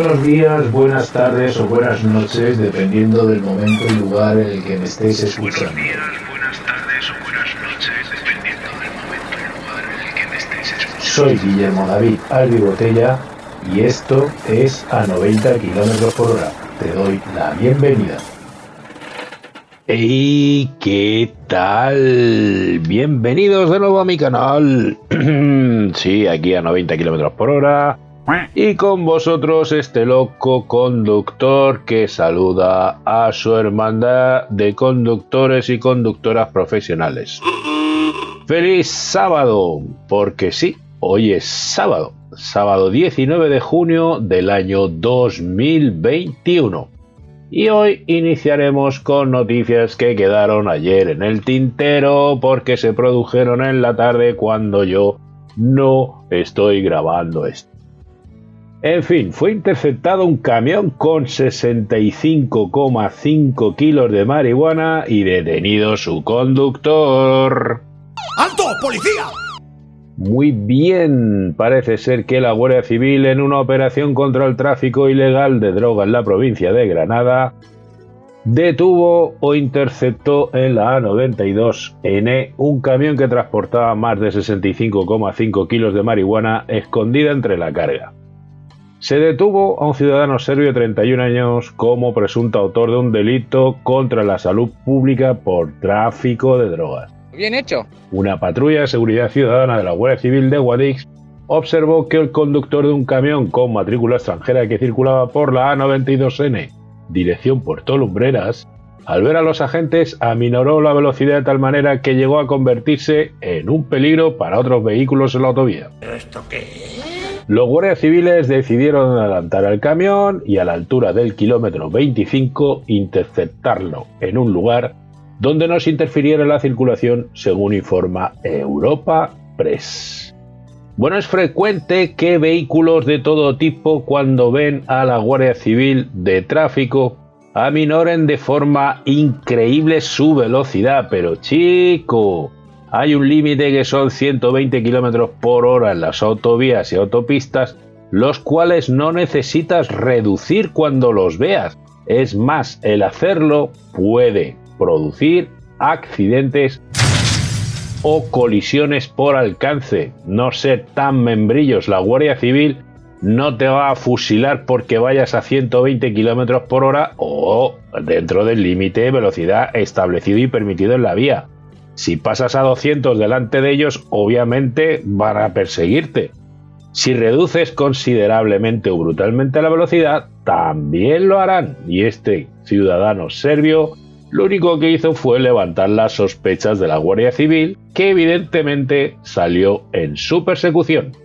Buenos días, buenas tardes o buenas noches, dependiendo del momento y lugar en el que me estéis escuchando. Buenos días, buenas tardes o buenas noches, dependiendo del momento y lugar en el que me estéis escuchando. Soy Guillermo David Albi Botella y esto es a 90 km por hora. Te doy la bienvenida. ¡Hey! ¿Qué tal? Bienvenidos de nuevo a mi canal. sí, aquí a 90 km por hora. Y con vosotros este loco conductor que saluda a su hermandad de conductores y conductoras profesionales. ¡Feliz sábado! Porque sí, hoy es sábado. Sábado 19 de junio del año 2021. Y hoy iniciaremos con noticias que quedaron ayer en el tintero porque se produjeron en la tarde cuando yo no estoy grabando esto. En fin, fue interceptado un camión con 65,5 kilos de marihuana y detenido su conductor. ¡Alto, policía! Muy bien, parece ser que la Guardia Civil en una operación contra el tráfico ilegal de droga en la provincia de Granada detuvo o interceptó en la A92N un camión que transportaba más de 65,5 kilos de marihuana escondida entre la carga. Se detuvo a un ciudadano serbio de 31 años como presunto autor de un delito contra la salud pública por tráfico de drogas. Bien hecho. Una patrulla de seguridad ciudadana de la Guardia Civil de Guadix observó que el conductor de un camión con matrícula extranjera que circulaba por la A92N, dirección Puerto Lumbreras, al ver a los agentes aminoró la velocidad de tal manera que llegó a convertirse en un peligro para otros vehículos en la autovía. ¿Pero esto qué es? Los guardias civiles decidieron adelantar al camión y a la altura del kilómetro 25 interceptarlo en un lugar donde no se interfiriera la circulación, según informa Europa Press. Bueno, es frecuente que vehículos de todo tipo, cuando ven a la Guardia Civil de Tráfico, aminoren de forma increíble su velocidad, pero chico, hay un límite que son 120 km por hora en las autovías y autopistas, los cuales no necesitas reducir cuando los veas. Es más, el hacerlo puede producir accidentes o colisiones por alcance. No ser tan membrillos. La Guardia Civil no te va a fusilar porque vayas a 120 km por hora o dentro del límite de velocidad establecido y permitido en la vía. Si pasas a 200 delante de ellos, obviamente van a perseguirte. Si reduces considerablemente o brutalmente la velocidad, también lo harán. Y este ciudadano serbio lo único que hizo fue levantar las sospechas de la Guardia Civil, que evidentemente salió en su persecución.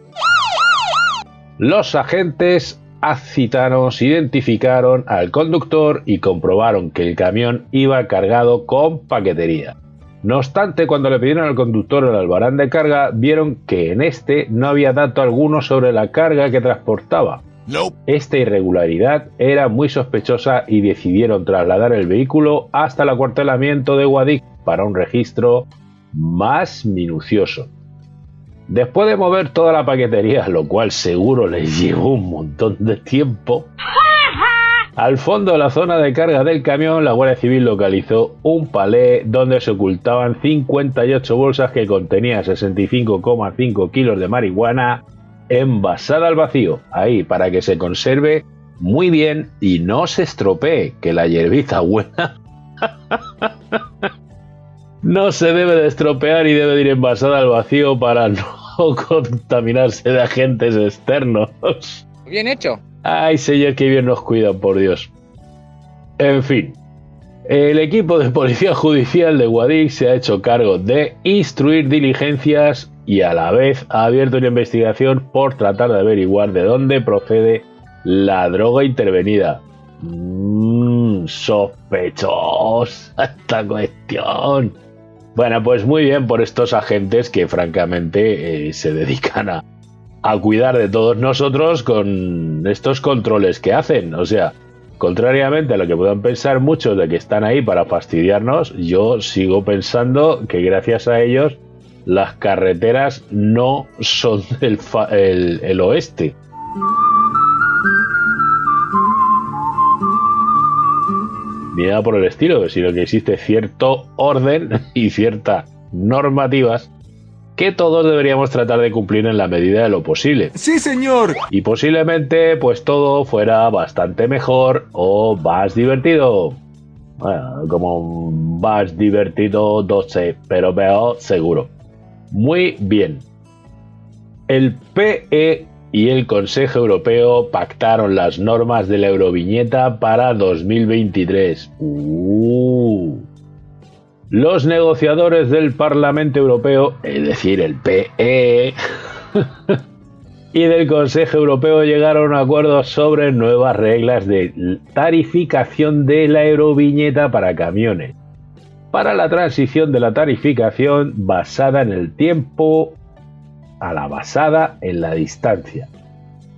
Los agentes acitanos identificaron al conductor y comprobaron que el camión iba cargado con paquetería. No obstante, cuando le pidieron al conductor el albarán de carga, vieron que en este no había dato alguno sobre la carga que transportaba. Nope. Esta irregularidad era muy sospechosa y decidieron trasladar el vehículo hasta el acuartelamiento de Guadix para un registro más minucioso. Después de mover toda la paquetería, lo cual seguro les llevó un montón de tiempo, al fondo de la zona de carga del camión, la Guardia Civil localizó un palé donde se ocultaban 58 bolsas que contenían 65,5 kilos de marihuana envasada al vacío, ahí, para que se conserve muy bien y no se estropee, que la hierbita buena no se debe de estropear y debe de ir envasada al vacío para no contaminarse de agentes externos. Bien hecho. Ay, señor, que bien nos cuidan, por Dios. En fin, el equipo de policía judicial de Guadix se ha hecho cargo de instruir diligencias y a la vez ha abierto una investigación por tratar de averiguar de dónde procede la droga intervenida. Mmm, sospechosa esta cuestión. Bueno, pues muy bien por estos agentes que francamente eh, se dedican a, a cuidar de todos nosotros con estos controles que hacen. O sea, contrariamente a lo que puedan pensar muchos de que están ahí para fastidiarnos, yo sigo pensando que gracias a ellos las carreteras no son el, oeste. Ni nada por el estilo, sino que existe cierto orden y ciertas normativas que todos deberíamos tratar de cumplir en la medida de lo posible. Sí, señor. Y posiblemente pues todo fuera bastante mejor o más divertido. Bueno, como más divertido, 12, pero veo seguro. Muy bien. El PE y el Consejo Europeo pactaron las normas de la Euroviñeta para 2023. Uh. Los negociadores del Parlamento Europeo, es decir, el PE, y del Consejo Europeo llegaron a acuerdos sobre nuevas reglas de tarificación de la Euroviñeta para camiones, para la transición de la tarificación basada en el tiempo a la basada en la distancia,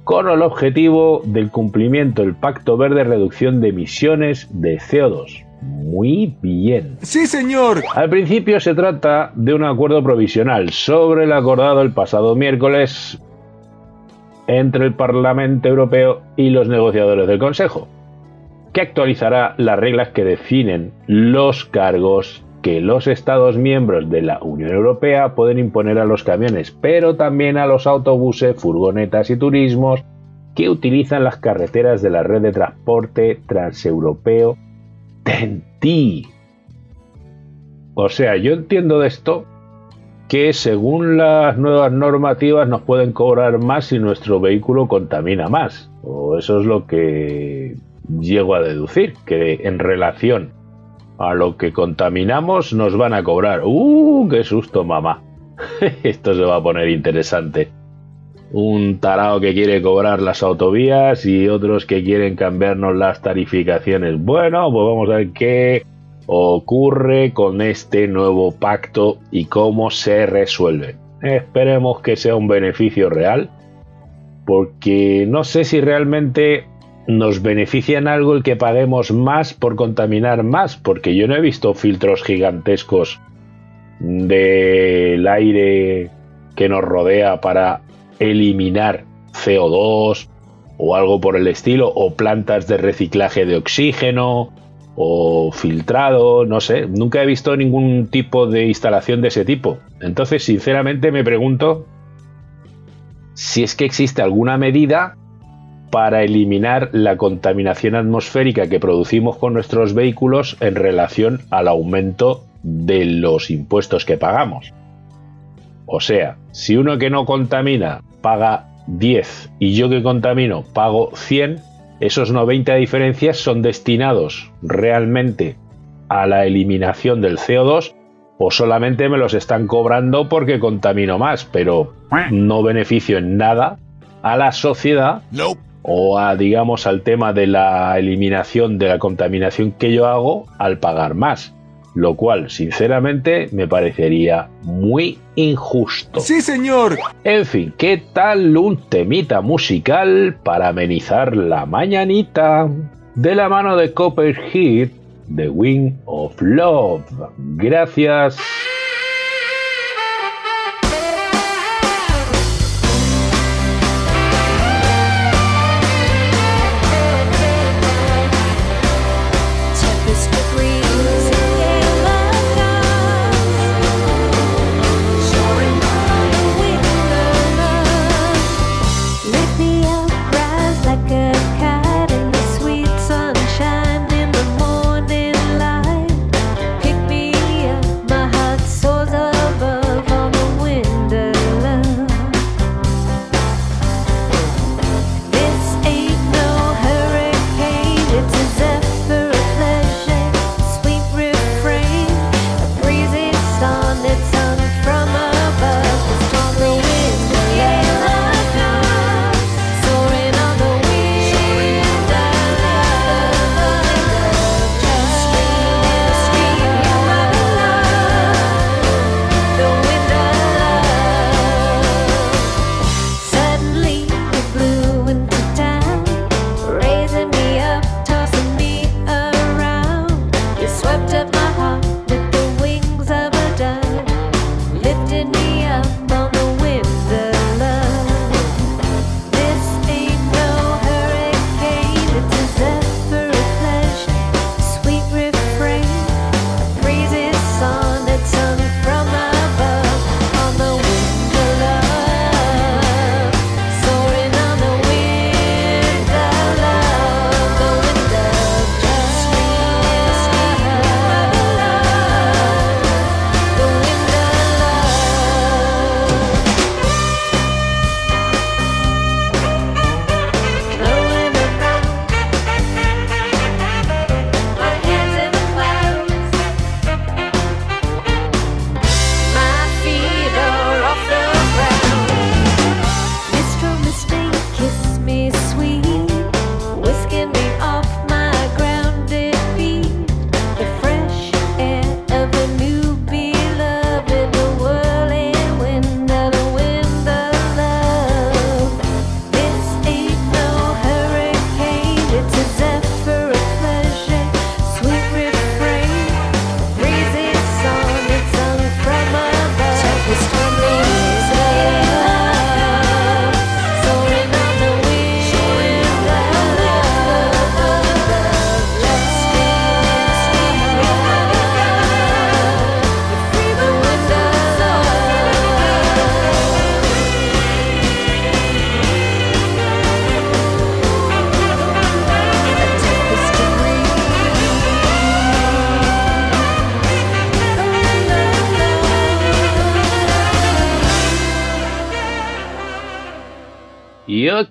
con el objetivo del cumplimiento del Pacto Verde Reducción de Emisiones de CO2. Muy bien. Sí, señor. Al principio se trata de un acuerdo provisional sobre el acordado el pasado miércoles entre el Parlamento Europeo y los negociadores del Consejo, que actualizará las reglas que definen los cargos que los Estados miembros de la Unión Europea pueden imponer a los camiones, pero también a los autobuses, furgonetas y turismos que utilizan las carreteras de la red de transporte transeuropeo TEN-T. O sea, yo entiendo de esto que según las nuevas normativas nos pueden cobrar más si nuestro vehículo contamina más. O eso es lo que llego a deducir, que en relación a lo que contaminamos nos van a cobrar. ¡Uh! ¡Qué susto, mamá! Esto se va a poner interesante. Un tarao que quiere cobrar las autovías y otros que quieren cambiarnos las tarificaciones. Bueno, pues vamos a ver qué ocurre con este nuevo pacto y cómo se resuelve. Esperemos que sea un beneficio real, porque no sé si realmente nos beneficia en algo el que paguemos más por contaminar más, porque yo no he visto filtros gigantescos del aire que nos rodea para eliminar CO2 o algo por el estilo, o plantas de reciclaje de oxígeno o filtrado, no sé, nunca he visto ningún tipo de instalación de ese tipo. Entonces, sinceramente me pregunto si es que existe alguna medida para eliminar la contaminación atmosférica que producimos con nuestros vehículos en relación al aumento de los impuestos que pagamos. O sea, si uno que no contamina paga 10 y yo que contamino pago 100, esos 90 diferencias son destinados realmente a la eliminación del CO2 o solamente me los están cobrando porque contamino más, pero no beneficio en nada a la sociedad o a, digamos, al tema de la eliminación de la contaminación que yo hago al pagar más. Lo cual, sinceramente, me parecería muy injusto. Sí, señor. En fin, ¿qué tal un temita musical para amenizar la mañanita? De la mano de Copperhead, The Wing of Love. Gracias.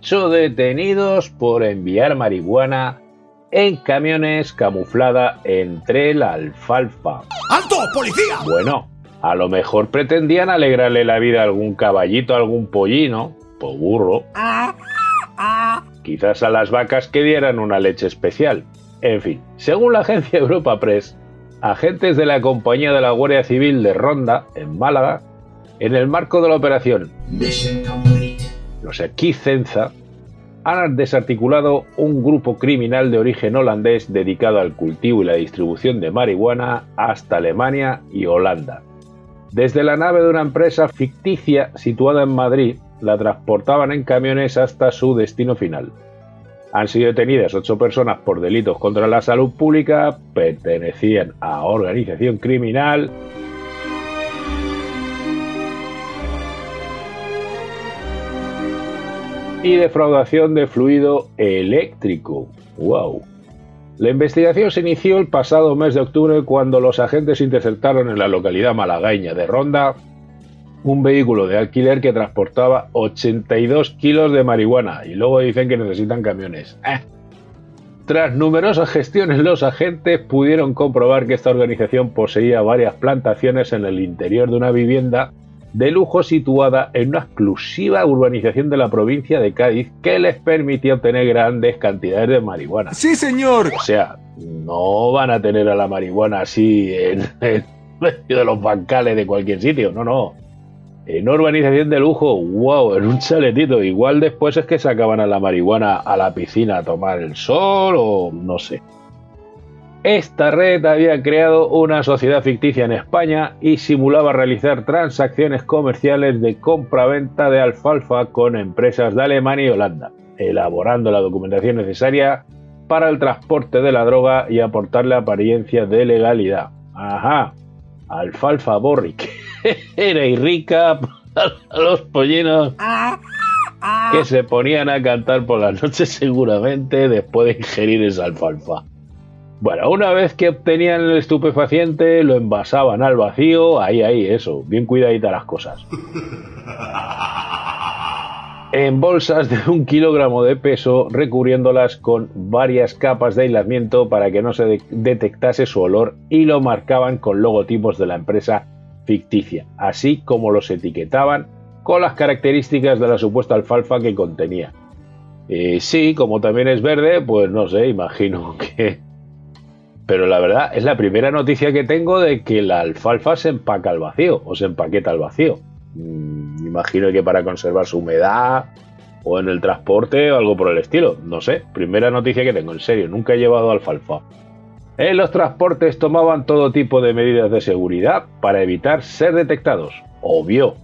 8 detenidos por enviar marihuana en camiones camuflada entre la alfalfa. ¡Alto, policía! Bueno, a lo mejor pretendían alegrarle la vida a algún caballito, a algún pollino, o burro. Quizás a las vacas que dieran una leche especial. En fin, según la agencia Europa Press, agentes de la compañía de la Guardia Civil de Ronda, en Málaga, en el marco de la operación Los Cenza, han desarticulado un grupo criminal de origen holandés dedicado al cultivo y la distribución de marihuana hasta Alemania y Holanda. Desde la nave de una empresa ficticia situada en Madrid, la transportaban en camiones hasta su destino final. Han sido detenidas ocho personas por delitos contra la salud pública, pertenecían a organización criminal y defraudación de fluido eléctrico. ¡Wow! La investigación se inició el pasado mes de octubre cuando los agentes interceptaron en la localidad malagueña de Ronda un vehículo de alquiler que transportaba 82 kilos de marihuana y luego dicen que necesitan camiones. Eh. Tras numerosas gestiones, los agentes pudieron comprobar que esta organización poseía varias plantaciones en el interior de una vivienda de lujo situada en una exclusiva urbanización de la provincia de Cádiz que les permitía obtener grandes cantidades de marihuana. Sí, señor. O sea, no van a tener a la marihuana así en, medio de los bancales de cualquier sitio, no, no. En urbanización de lujo, wow, en un chaletito. Igual después es que sacaban a la marihuana a la piscina a tomar el sol o no sé. Esta red había creado una sociedad ficticia en España y simulaba realizar transacciones comerciales de compra-venta de alfalfa con empresas de Alemania y Holanda, elaborando la documentación necesaria para el transporte de la droga y aportarle apariencia de legalidad. Ajá, alfalfa Borrick. Era y rica los pollinos que se ponían a cantar por la noche seguramente después de ingerir esa alfalfa. Bueno, una vez que obtenían el estupefaciente, lo envasaban al vacío, ahí, ahí, eso, bien cuidadita las cosas. En bolsas de un kilogramo de peso, recubriéndolas con varias capas de aislamiento para que no se detectase su olor y lo marcaban con logotipos de la empresa ficticia, así como los etiquetaban con las características de la supuesta alfalfa que contenía. Eh, sí, como también es verde, pues no sé, imagino que pero la verdad es la primera noticia que tengo de que la alfalfa se empaca al vacío o se empaqueta al vacío. Mm, imagino que para conservar su humedad o en el transporte o algo por el estilo. No sé, primera noticia que tengo, en serio, nunca he llevado alfalfa. En los transportes tomaban todo tipo de medidas de seguridad para evitar ser detectados. Obvio.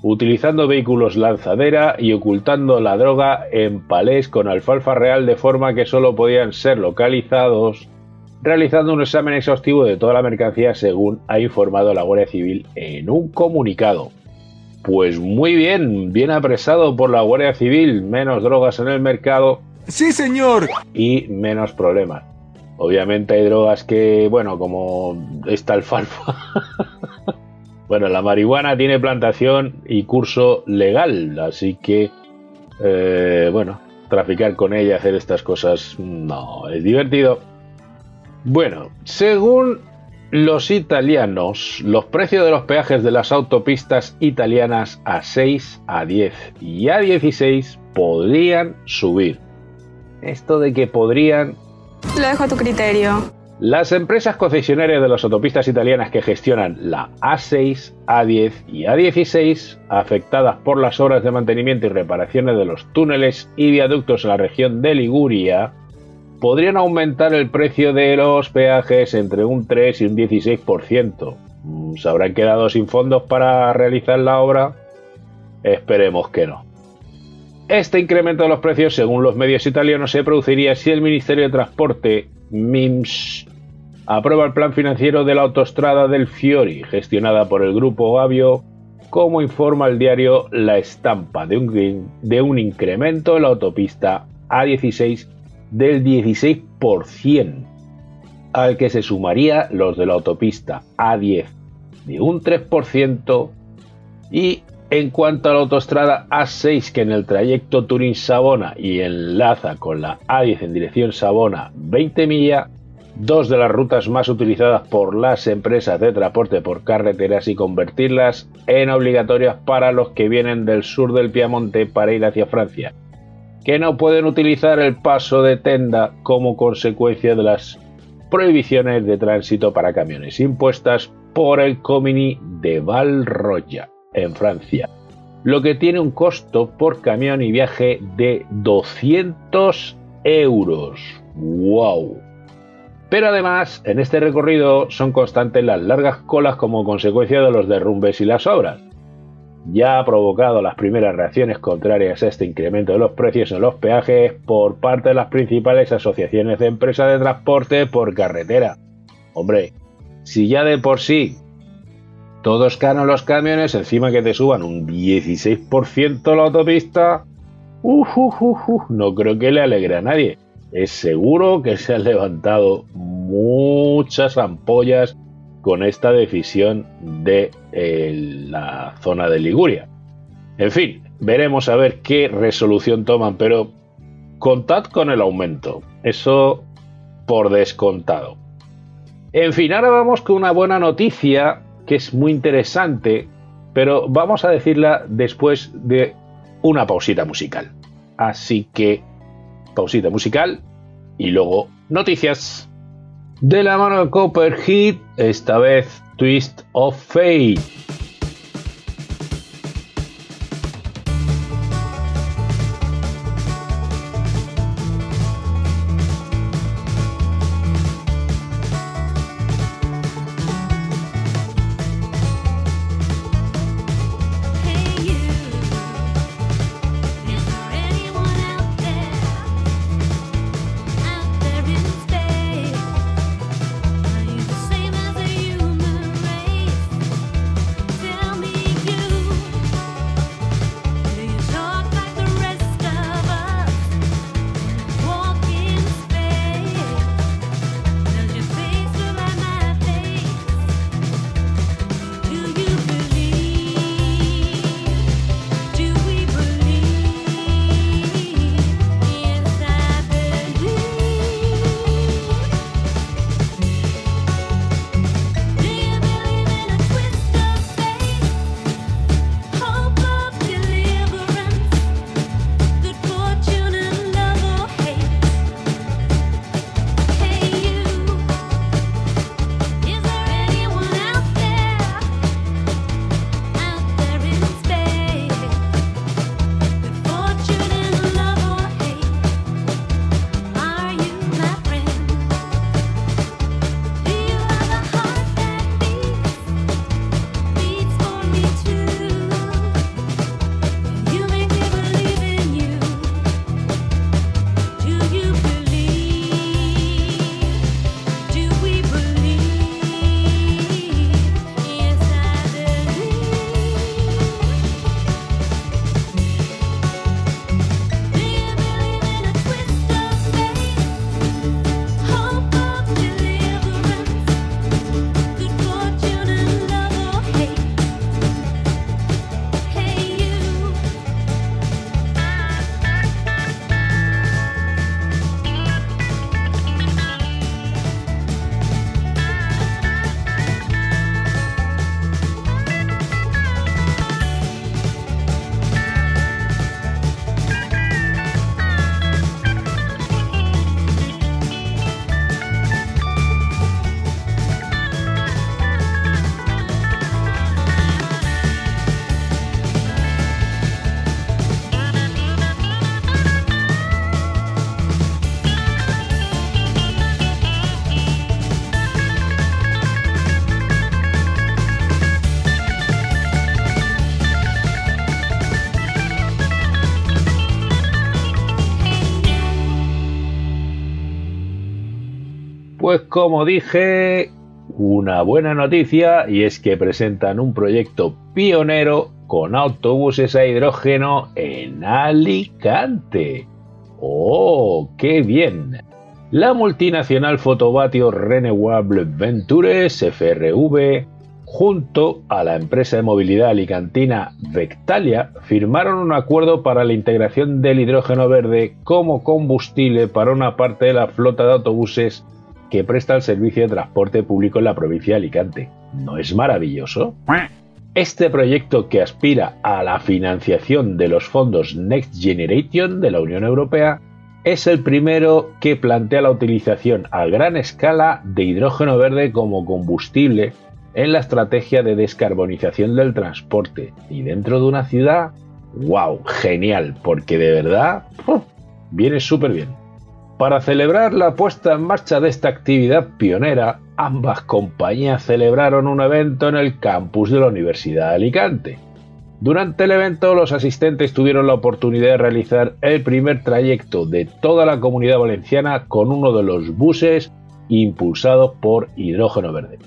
Utilizando vehículos lanzadera y ocultando la droga en palés con alfalfa real de forma que solo podían ser localizados realizando un examen exhaustivo de toda la mercancía según ha informado la Guardia Civil en un comunicado. Pues muy bien, bien apresado por la Guardia Civil, menos drogas en el mercado. Sí, señor. Y menos problemas. Obviamente hay drogas que, bueno, como esta alfalfa. bueno, la marihuana tiene plantación y curso legal, así que, eh, bueno, traficar con ella, hacer estas cosas, no, es divertido. Bueno, según los italianos, los precios de los peajes de las autopistas italianas a 6, a 10 y a 16 podrían subir. Esto de que podrían... Lo dejo a tu criterio. Las empresas concesionarias de las autopistas italianas que gestionan la A6, A10 y A16, afectadas por las obras de mantenimiento y reparaciones de los túneles y viaductos en la región de Liguria, podrían aumentar el precio de los peajes entre un 3 y un 16%. Mm, ¿Se habrán quedado sin fondos para realizar la obra? Esperemos que no. Este incremento de los precios, según los medios italianos, se produciría si el Ministerio de Transporte, MIMS, aprueba el plan financiero de la autostrada del Fiori, gestionada por el grupo Gavio, como informa el diario La Estampa, de un, de un incremento en la autopista A16 del 16%, al que se sumaría los de la autopista A10 de un 3% y En cuanto a la autostrada A6, que en el trayecto Turín-Sabona y enlaza con la A10 en dirección Sabona 20 millas, dos de las rutas más utilizadas por las empresas de transporte por carreteras y convertirlas en obligatorias para los que vienen del sur del Piamonte para ir hacia Francia, que no pueden utilizar el paso de Tenda como consecuencia de las prohibiciones de tránsito para camiones impuestas por el Comini de Valroya en Francia, lo que tiene un costo por camión y viaje de 200 euros. ¡Wow! Pero además, en este recorrido son constantes las largas colas como consecuencia de los derrumbes y las obras. Ya ha provocado las primeras reacciones contrarias a este incremento de los precios en los peajes por parte de las principales asociaciones de empresas de transporte por carretera. Hombre, si ya de por sí todos caros los camiones, encima que te suban un 16% la autopista, no creo que le alegre a nadie. Es seguro que se han levantado muchas ampollas con esta decisión de eh, la zona de Liguria. En fin, veremos a ver qué resolución toman, pero contad con el aumento. Eso por descontado. En fin, ahora vamos con una buena noticia que es muy interesante, pero vamos a decirla después de una pausita musical. Así que, pausita musical y luego noticias. De la mano de Copperhead, esta vez Twist of Fate. Como dije, una buena noticia y es que presentan un proyecto pionero con autobuses a hidrógeno en Alicante. ¡Oh, qué bien! La multinacional Fotovatio Renewable Ventures FRV junto a la empresa de movilidad alicantina Vectalia, firmaron un acuerdo para la integración del hidrógeno verde como combustible para una parte de la flota de autobuses que presta el servicio de transporte público en la provincia de Alicante. ¿No es maravilloso? Este proyecto que aspira a la financiación de los fondos Next Generation de la Unión Europea es el primero que plantea la utilización a gran escala de hidrógeno verde como combustible en la estrategia de descarbonización del transporte. Y dentro de una ciudad, wow, genial, porque de verdad viene súper bien. Para celebrar la puesta en marcha de esta actividad pionera, ambas compañías celebraron un evento en el campus de la Universidad de Alicante. Durante el evento, los asistentes tuvieron la oportunidad de realizar el primer trayecto de toda la comunidad valenciana con uno de los buses impulsados por hidrógeno verde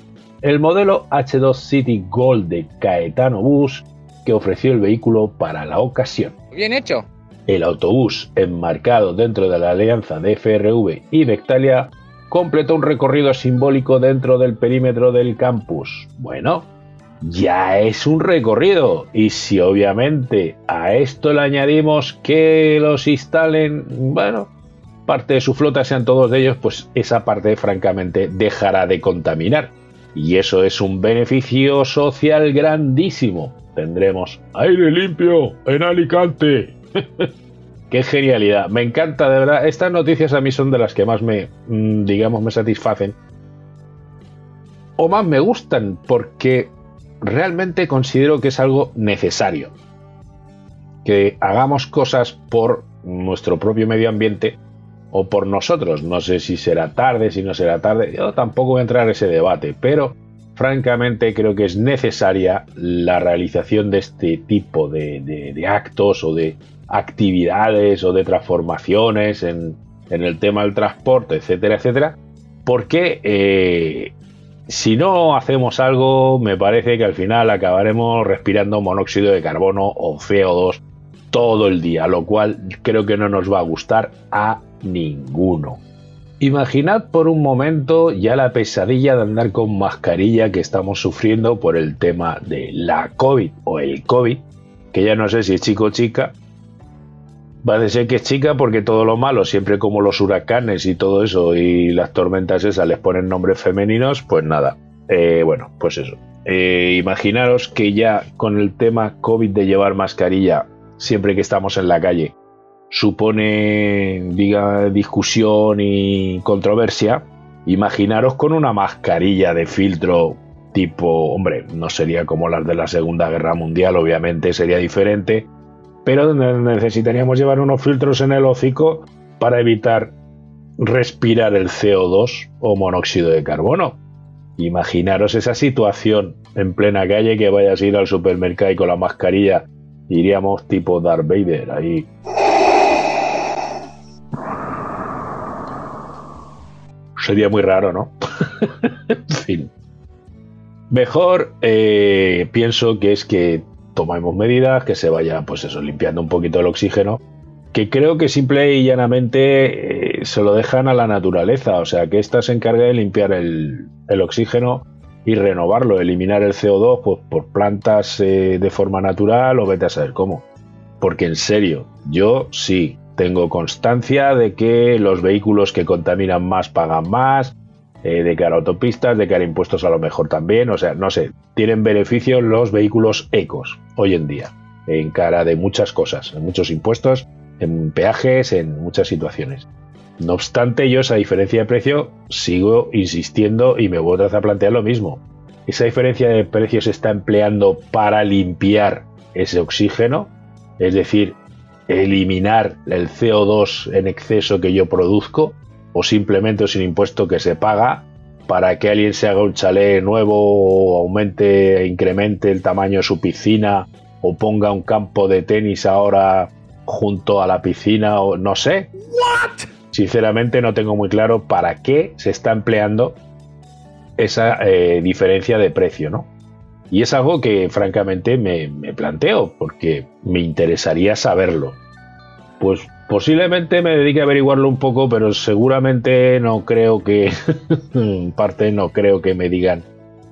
el modelo H2 City Gold de Caetano Bus que ofreció el vehículo para la ocasión. Bien hecho. El autobús, enmarcado dentro de la alianza de FRV y Vectalia, completó un recorrido simbólico dentro del perímetro del campus. Bueno, ya es un recorrido. Y si obviamente a esto le añadimos que los instalen, bueno, parte de su flota sean todos de ellos, pues esa parte francamente dejará de contaminar. Y eso es un beneficio social grandísimo. Tendremos aire limpio en Alicante. Qué genialidad. Me encanta, de verdad. Estas noticias a mí son de las que más me, mm, digamos, me satisfacen. O más me gustan porque realmente considero que es algo necesario. Que hagamos cosas por nuestro propio medio ambiente o por nosotros. No sé si será tarde, si no será tarde. Yo tampoco voy a entrar en ese debate, pero francamente creo que es necesaria la realización de este tipo de, actos o de actividades o de transformaciones en, el tema del transporte, etcétera, etcétera, porque eh, si no hacemos algo, me parece que al final acabaremos respirando monóxido de carbono o CO2 todo el día, lo cual creo que no nos va a gustar a ninguno. Imaginad por un momento ya la pesadilla de andar con mascarilla que estamos sufriendo por el tema de la COVID o el COVID, que ya no sé si es chico o chica. Ser que es chica porque todo lo malo, siempre como los huracanes y todo eso y las tormentas esas les ponen nombres femeninos, pues nada. Eh, bueno, pues eso. Eh, imaginaros que ya con el tema COVID de llevar mascarilla siempre que estamos en la calle, supone diga, discusión y controversia, imaginaros con una mascarilla de filtro tipo, hombre, no sería como las de la Segunda Guerra Mundial, obviamente sería diferente, pero necesitaríamos llevar unos filtros en el hocico para evitar respirar el CO2 o monóxido de carbono. Imaginaros esa situación en plena calle que vayas a ir al supermercado y con la mascarilla iríamos tipo Darth Vader ahí sería muy raro, ¿no? en fin. Mejor eh, pienso que es que tomemos medidas, que se vaya, pues eso, limpiando un poquito el oxígeno, que creo que simple y llanamente eh, se lo dejan a la naturaleza, o sea, que ésta se encarga de limpiar el, oxígeno y renovarlo, eliminar el CO2 pues, por plantas eh, de forma natural o vete a saber cómo. Porque en serio, yo sí, tengo constancia de que los vehículos que contaminan más pagan más, eh, de cara a autopistas, de cara a impuestos a lo mejor también, o sea, no sé, tienen beneficios los vehículos ecos hoy en día, en cara de muchas cosas, en muchos impuestos, en peajes, en muchas situaciones. No obstante, yo esa diferencia de precio sigo insistiendo y me voy a a plantear lo mismo. Esa diferencia de precio se está empleando para limpiar ese oxígeno, es decir, eliminar el CO2 en exceso que yo produzco o simplemente es un impuesto que se paga para que alguien se haga un chalet nuevo o aumente e incremente el tamaño de su piscina o ponga un campo de tenis ahora junto a la piscina o no sé. Sinceramente no tengo muy claro para qué se está empleando esa eh, diferencia de precio, ¿no? Y es algo que francamente me, planteo, porque me interesaría saberlo. Pues posiblemente me dedique a averiguarlo un poco, pero seguramente no creo que, parte no creo que me digan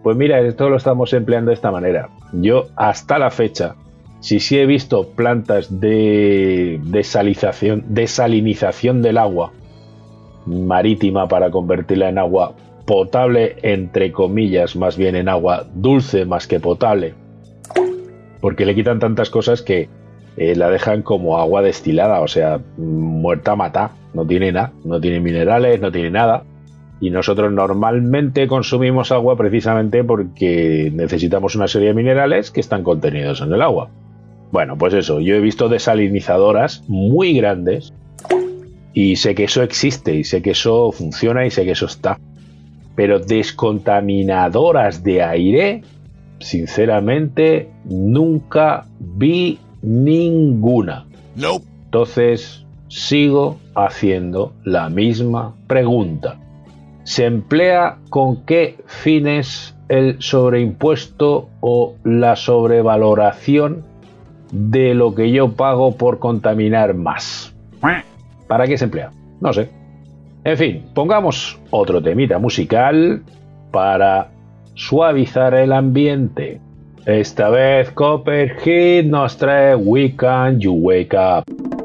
Pues mira, esto lo estamos empleando de esta manera. Yo hasta la fecha, si sí he visto plantas de desalización, desalinización del agua marítima para convertirla en agua potable, entre comillas, más bien en agua dulce más que potable, porque le quitan tantas cosas que eh, la dejan como agua destilada, o sea, muerta mata, no tiene nada, no tiene minerales, no tiene nada. Y nosotros normalmente consumimos agua precisamente porque necesitamos una serie de minerales que están contenidos en el agua. Bueno, pues eso, yo he visto desalinizadoras muy grandes y sé que eso existe y sé que eso funciona y sé que eso está. Pero descontaminadoras de aire, sinceramente, nunca vi ninguna. Nope. Entonces, sigo haciendo la misma pregunta. ¿Se emplea con qué fines el sobreimpuesto o la sobrevaloración de lo que yo pago por contaminar más? ¿Para qué se emplea? No sé. En fin, pongamos otro temita musical para suavizar el ambiente. Esta vez Copperhead nos trae We Can You Wake Up.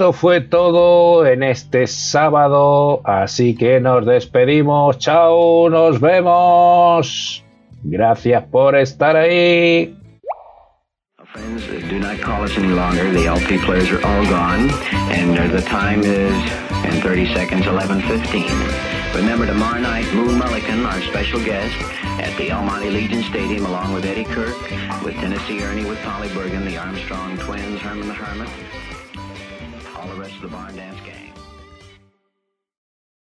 Esto fue todo en este sábado, así que nos despedimos. Chao, nos vemos. Gracias por estar ahí. Friends, do not call us any longer. The LP players are all gone, and uh, the time is in 30 seconds, 11:15. Remember tomorrow night, Moon Mullican, our special guest, at the Almighty Legion Stadium, along with Eddie Kirk, with Tennessee Ernie, with Polly Bergen, the Armstrong twins, Herman the Hermit, all the rest of the Barn Dance gang.